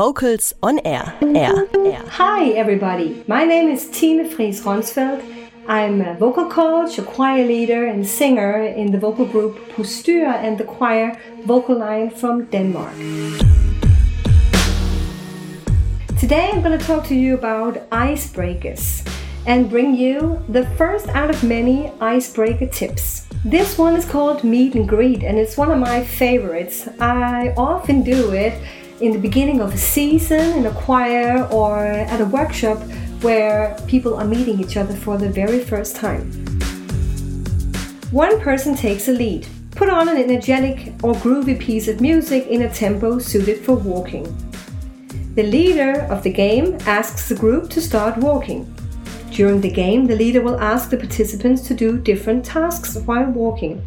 Vocals on Air. Air. Air. Hi, everybody. My name is Tine Fries Ronsfeldt. I'm a vocal coach, a choir leader, and singer in the vocal group Postyr and the choir Vocal Line from Denmark. Today I'm going to talk to you about icebreakers and bring you the first out of many icebreaker tips. This one is called Meet and Greet and it's one of my favorites. I often do it in the beginning of a season in a choir or at a workshop where people are meeting each other for the very first time. One person takes a lead. Put on an energetic or groovy piece of music in a tempo suited for walking. The leader of the game asks the group to start walking. During the game, the leader will ask the participants to do different tasks while walking.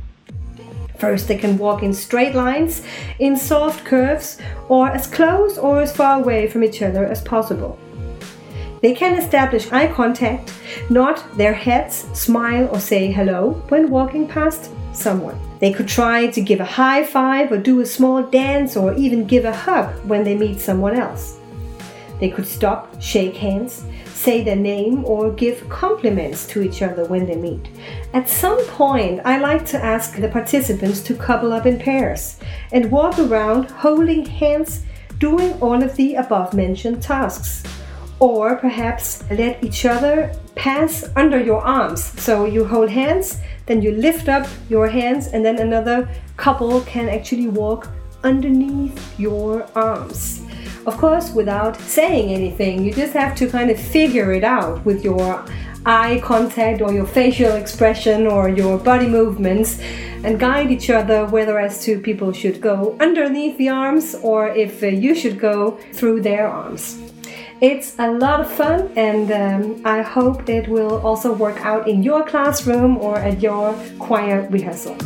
First, they can walk in straight lines, in soft curves, or as close or as far away from each other as possible. They can establish eye contact, nod their heads, smile, or say hello when walking past someone. They could try to give a high five or do a small dance or even give a hug when they meet someone else. They could stop, shake hands, say their name, or give compliments to each other when they meet. At some point, I like to ask the participants to couple up in pairs and walk around holding hands, doing all of the above mentioned tasks. Or perhaps let each other pass under your arms. So you hold hands, then you lift up your hands, and then another couple can actually walk underneath your arms. Of course, without saying anything, you just have to kind of figure it out with your eye contact or your facial expression or your body movements and guide each other whether as to people should go underneath the arms or if uh, you should go through their arms. It's a lot of fun, and um, I hope it will also work out in your classroom or at your choir rehearsal.